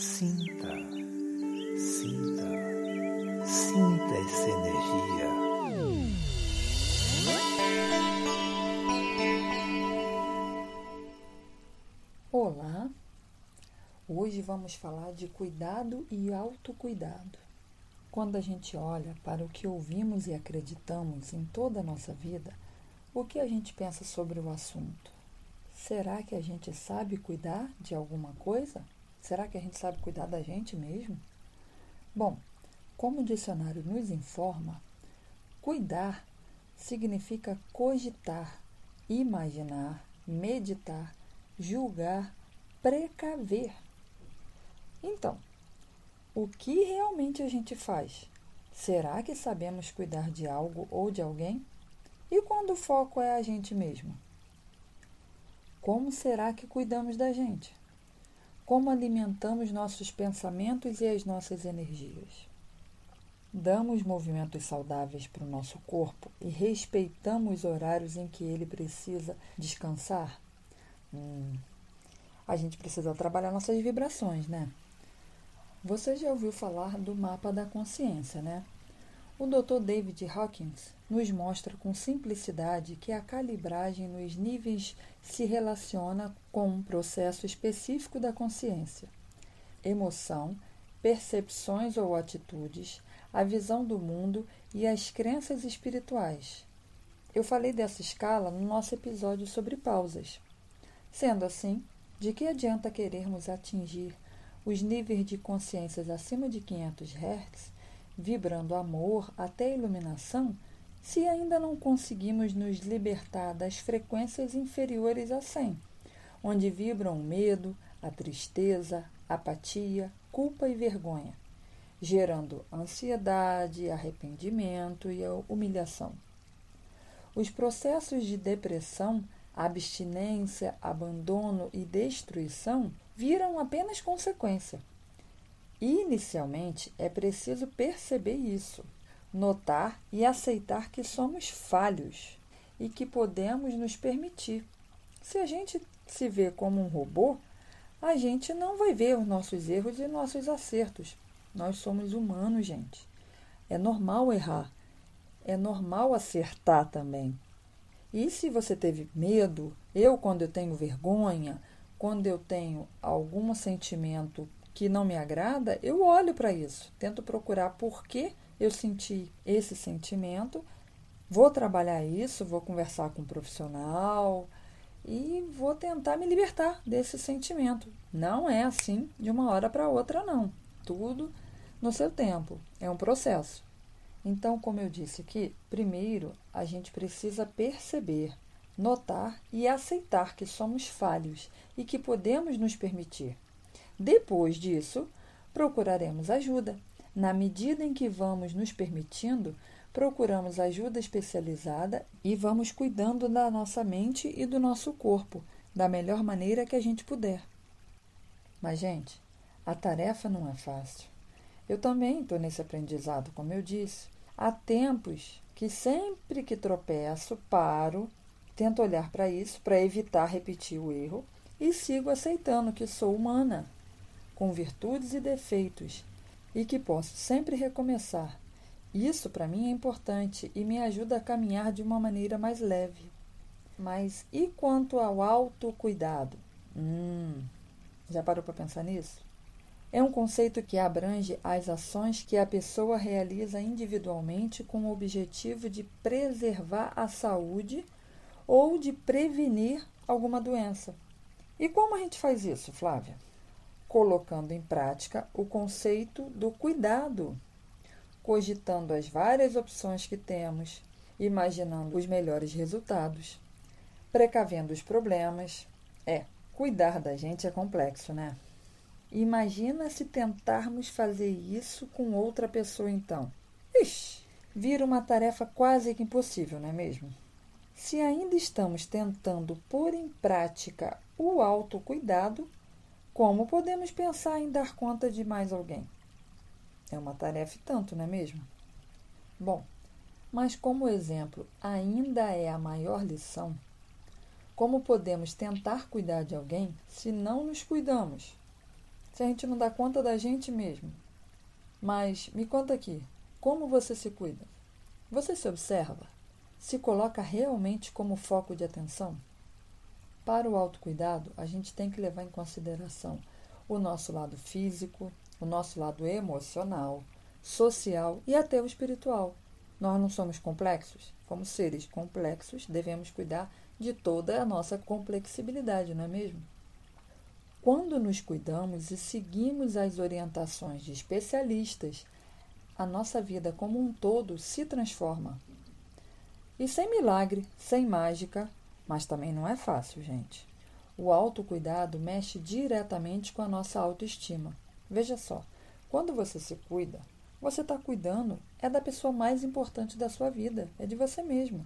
Sinta, sinta, sinta essa energia. Olá! Hoje vamos falar de cuidado e autocuidado. Quando a gente olha para o que ouvimos e acreditamos em toda a nossa vida, o que a gente pensa sobre o assunto? Será que a gente sabe cuidar de alguma coisa? Será que a gente sabe cuidar da gente mesmo? Bom, como o dicionário nos informa, cuidar significa cogitar, imaginar, meditar, julgar, precaver. Então, o que realmente a gente faz? Será que sabemos cuidar de algo ou de alguém? E quando o foco é a gente mesmo? Como será que cuidamos da gente? Como alimentamos nossos pensamentos e as nossas energias? Damos movimentos saudáveis para o nosso corpo e respeitamos os horários em que ele precisa descansar? Hum, a gente precisa trabalhar nossas vibrações, né? Você já ouviu falar do mapa da consciência, né? O Dr. David Hawkins nos mostra com simplicidade que a calibragem nos níveis se relaciona com um processo específico da consciência. Emoção, percepções ou atitudes, a visão do mundo e as crenças espirituais. Eu falei dessa escala no nosso episódio sobre pausas. Sendo assim, de que adianta querermos atingir os níveis de consciências acima de 500 Hz, vibrando amor até iluminação, se ainda não conseguimos nos libertar das frequências inferiores a 100, onde vibram o medo, a tristeza, apatia, culpa e vergonha, gerando ansiedade, arrependimento e humilhação. Os processos de depressão, abstinência, abandono e destruição viram apenas consequência. Inicialmente, é preciso perceber isso notar e aceitar que somos falhos e que podemos nos permitir. Se a gente se vê como um robô, a gente não vai ver os nossos erros e nossos acertos. Nós somos humanos, gente. É normal errar. É normal acertar também. E se você teve medo, eu, quando eu tenho vergonha, quando eu tenho algum sentimento que não me agrada, eu olho para isso, tento procurar por que eu senti esse sentimento, vou trabalhar isso, vou conversar com um profissional e vou tentar me libertar desse sentimento. Não é assim de uma hora para outra, não. Tudo no seu tempo. É um processo. Então, como eu disse aqui, primeiro a gente precisa perceber, notar e aceitar que somos falhos e que podemos nos permitir. Depois disso, procuraremos ajuda na medida em que vamos nos permitindo, procuramos ajuda especializada e vamos cuidando da nossa mente e do nosso corpo da melhor maneira que a gente puder. Mas, gente, a tarefa não é fácil. Eu também estou nesse aprendizado, como eu disse. Há tempos que sempre que tropeço, paro, tento olhar para isso para evitar repetir o erro e sigo aceitando que sou humana, com virtudes e defeitos e que posso sempre recomeçar. Isso para mim é importante e me ajuda a caminhar de uma maneira mais leve. Mas e quanto ao autocuidado? Hum, já parou para pensar nisso? É um conceito que abrange as ações que a pessoa realiza individualmente com o objetivo de preservar a saúde ou de prevenir alguma doença. E como a gente faz isso, Flávia? Colocando em prática o conceito do cuidado, cogitando as várias opções que temos, imaginando os melhores resultados, precavendo os problemas. É, cuidar da gente é complexo, né? Imagina se tentarmos fazer isso com outra pessoa então. Ixi, vira uma tarefa quase que impossível, não é mesmo? Se ainda estamos tentando pôr em prática o autocuidado, como podemos pensar em dar conta de mais alguém? É uma tarefa e tanto, não é mesmo? Bom, mas como exemplo ainda é a maior lição, como podemos tentar cuidar de alguém se não nos cuidamos? se a gente não dá conta da gente mesmo? Mas me conta aqui, como você se cuida? Você se observa? Se coloca realmente como foco de atenção? Para o autocuidado, a gente tem que levar em consideração o nosso lado físico, o nosso lado emocional, social e até o espiritual. Nós não somos complexos? Como seres complexos, devemos cuidar de toda a nossa complexibilidade, não é mesmo? Quando nos cuidamos e seguimos as orientações de especialistas, a nossa vida como um todo se transforma. E sem milagre, sem mágica, mas também não é fácil, gente. O autocuidado mexe diretamente com a nossa autoestima. Veja só, quando você se cuida, você está cuidando é da pessoa mais importante da sua vida, é de você mesmo.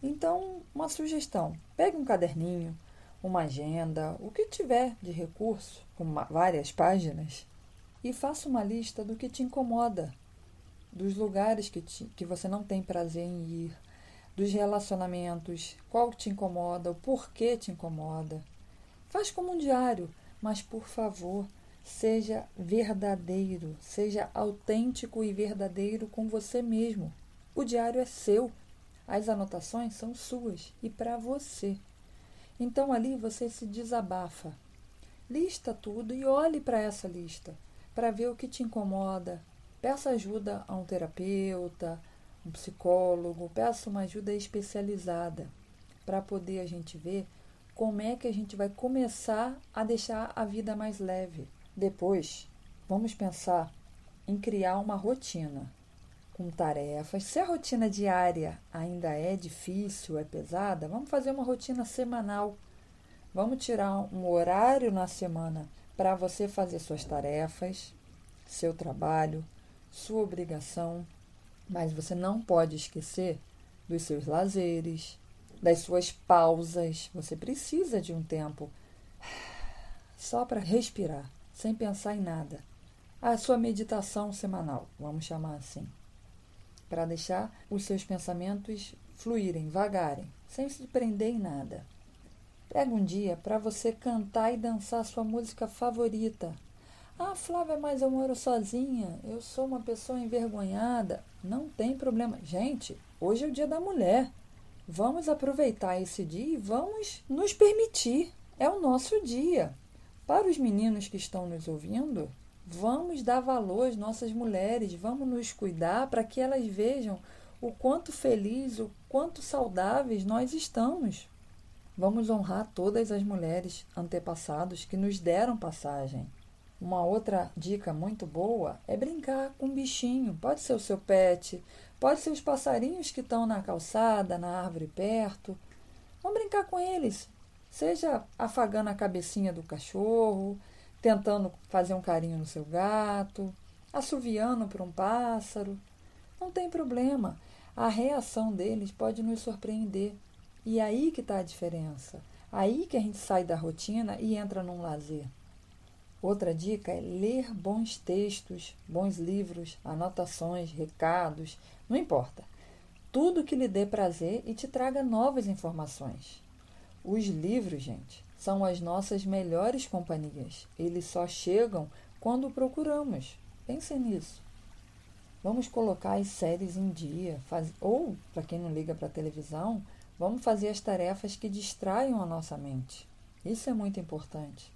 Então, uma sugestão: pegue um caderninho, uma agenda, o que tiver de recurso, com várias páginas, e faça uma lista do que te incomoda, dos lugares que, te, que você não tem prazer em ir, dos relacionamentos, qual te incomoda, o porquê te incomoda. Faz como um diário, mas por favor, seja verdadeiro, seja autêntico e verdadeiro com você mesmo. O diário é seu, as anotações são suas e para você. Então ali você se desabafa. Lista tudo e olhe para essa lista para ver o que te incomoda, Peça ajuda a um terapeuta, um psicólogo, peça uma ajuda especializada para poder a gente ver como é que a gente vai começar a deixar a vida mais leve. Depois, vamos pensar em criar uma rotina com tarefas. Se a rotina diária ainda é difícil, é pesada, vamos fazer uma rotina semanal. Vamos tirar um horário na semana para você fazer suas tarefas, seu trabalho, sua obrigação, mas você não pode esquecer dos seus lazeres, das suas pausas. Você precisa de um tempo só para respirar, sem pensar em nada. A sua meditação semanal, vamos chamar assim, para deixar os seus pensamentos fluírem, vagarem, sem se prender em nada. Pega um dia para você cantar e dançar sua música favorita, ah, Flávia, mas eu moro sozinha, eu sou uma pessoa envergonhada. Não tem problema. Gente, hoje é o dia da mulher. Vamos aproveitar esse dia e vamos nos permitir. É o nosso dia. Para os meninos que estão nos ouvindo, vamos dar valor às nossas mulheres, vamos nos cuidar para que elas vejam o quanto felizes, o quanto saudáveis nós estamos. Vamos honrar todas as mulheres antepassados que nos deram passagem. Uma outra dica muito boa é brincar com um bichinho. Pode ser o seu pet, pode ser os passarinhos que estão na calçada, na árvore perto. Vamos brincar com eles. Seja afagando a cabecinha do cachorro, tentando fazer um carinho no seu gato, assoviando para um pássaro. Não tem problema. A reação deles pode nos surpreender. E aí que está a diferença. Aí que a gente sai da rotina e entra num lazer. Outra dica é ler bons textos, bons livros, anotações, recados, não importa. Tudo que lhe dê prazer e te traga novas informações. Os livros, gente, são as nossas melhores companhias. Eles só chegam quando procuramos. Pensem nisso. Vamos colocar as séries em dia, faz... ou, para quem não liga para a televisão, vamos fazer as tarefas que distraiam a nossa mente. Isso é muito importante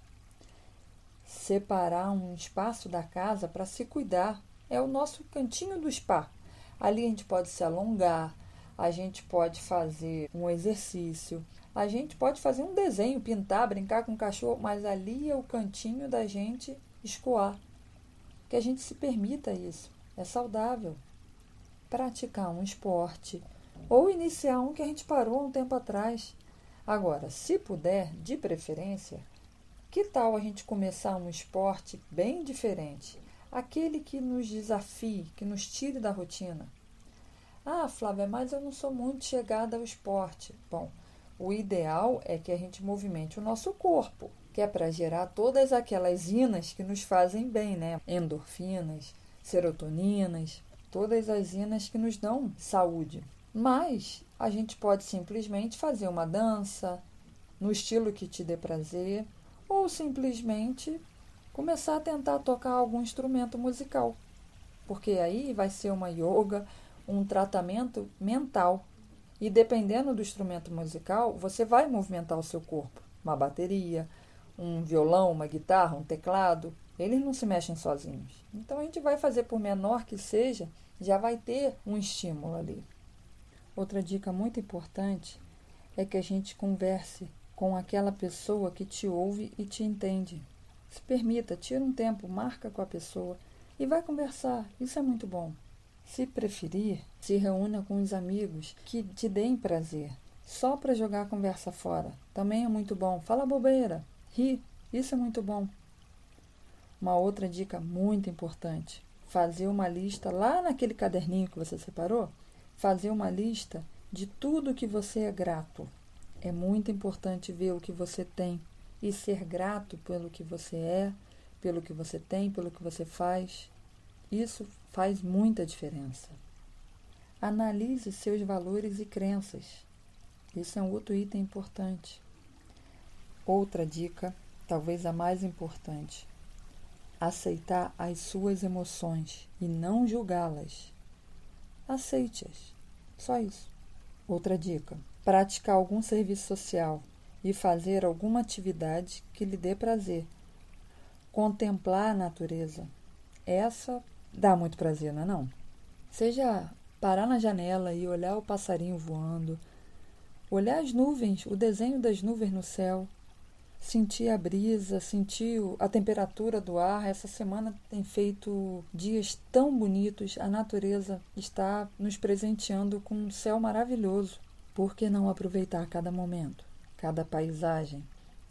separar um espaço da casa para se cuidar. É o nosso cantinho do spa. Ali a gente pode se alongar, a gente pode fazer um exercício, a gente pode fazer um desenho, pintar, brincar com o cachorro, mas ali é o cantinho da gente escoar. Que a gente se permita isso. É saudável. Praticar um esporte ou iniciar um que a gente parou um tempo atrás. Agora, se puder, de preferência, que tal a gente começar um esporte bem diferente? Aquele que nos desafie, que nos tire da rotina. Ah, Flávia, mas eu não sou muito chegada ao esporte. Bom, o ideal é que a gente movimente o nosso corpo, que é para gerar todas aquelas inas que nos fazem bem, né? Endorfinas, serotoninas, todas as inas que nos dão saúde. Mas a gente pode simplesmente fazer uma dança no estilo que te dê prazer ou simplesmente começar a tentar tocar algum instrumento musical, porque aí vai ser uma yoga, um tratamento mental. E dependendo do instrumento musical, você vai movimentar o seu corpo. Uma bateria, um violão, uma guitarra, um teclado, eles não se mexem sozinhos. Então a gente vai fazer, por menor que seja, já vai ter um estímulo ali. Outra dica muito importante é que a gente converse com aquela pessoa que te ouve e te entende. Se permita, tira um tempo, marca com a pessoa e vai conversar. Isso é muito bom. Se preferir, se reúna com os amigos que te deem prazer. Só para jogar a conversa fora. Também é muito bom. Fala bobeira, ri. Isso é muito bom. Uma outra dica muito importante: fazer uma lista lá naquele caderninho que você separou, fazer uma lista de tudo que você é grato. É muito importante ver o que você tem e ser grato pelo que você é, pelo que você tem, pelo que você faz. Isso faz muita diferença. Analise seus valores e crenças. Isso é um outro item importante. Outra dica, talvez a mais importante: aceitar as suas emoções e não julgá-las. Aceite-as. Só isso. Outra dica: praticar algum serviço social e fazer alguma atividade que lhe dê prazer. Contemplar a natureza. Essa dá muito prazer, não é não? Seja parar na janela e olhar o passarinho voando, olhar as nuvens, o desenho das nuvens no céu, sentir a brisa, sentir a temperatura do ar. Essa semana tem feito dias tão bonitos, a natureza está nos presenteando com um céu maravilhoso. Por que não aproveitar cada momento, cada paisagem?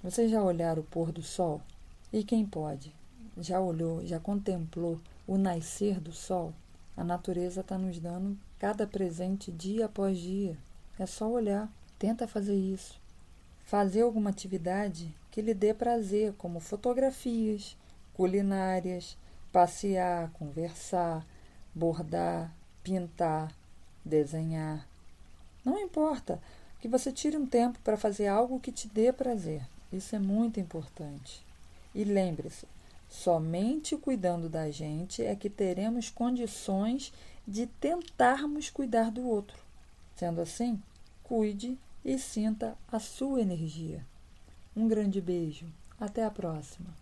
Vocês já olharam o pôr do sol? E quem pode? Já olhou, já contemplou o nascer do sol? A natureza está nos dando cada presente dia após dia. É só olhar. Tenta fazer isso fazer alguma atividade que lhe dê prazer, como fotografias, culinárias, passear, conversar, bordar, pintar, desenhar. Não importa que você tire um tempo para fazer algo que te dê prazer. Isso é muito importante. E lembre-se, somente cuidando da gente é que teremos condições de tentarmos cuidar do outro. Sendo assim, cuide e sinta a sua energia. Um grande beijo. Até a próxima.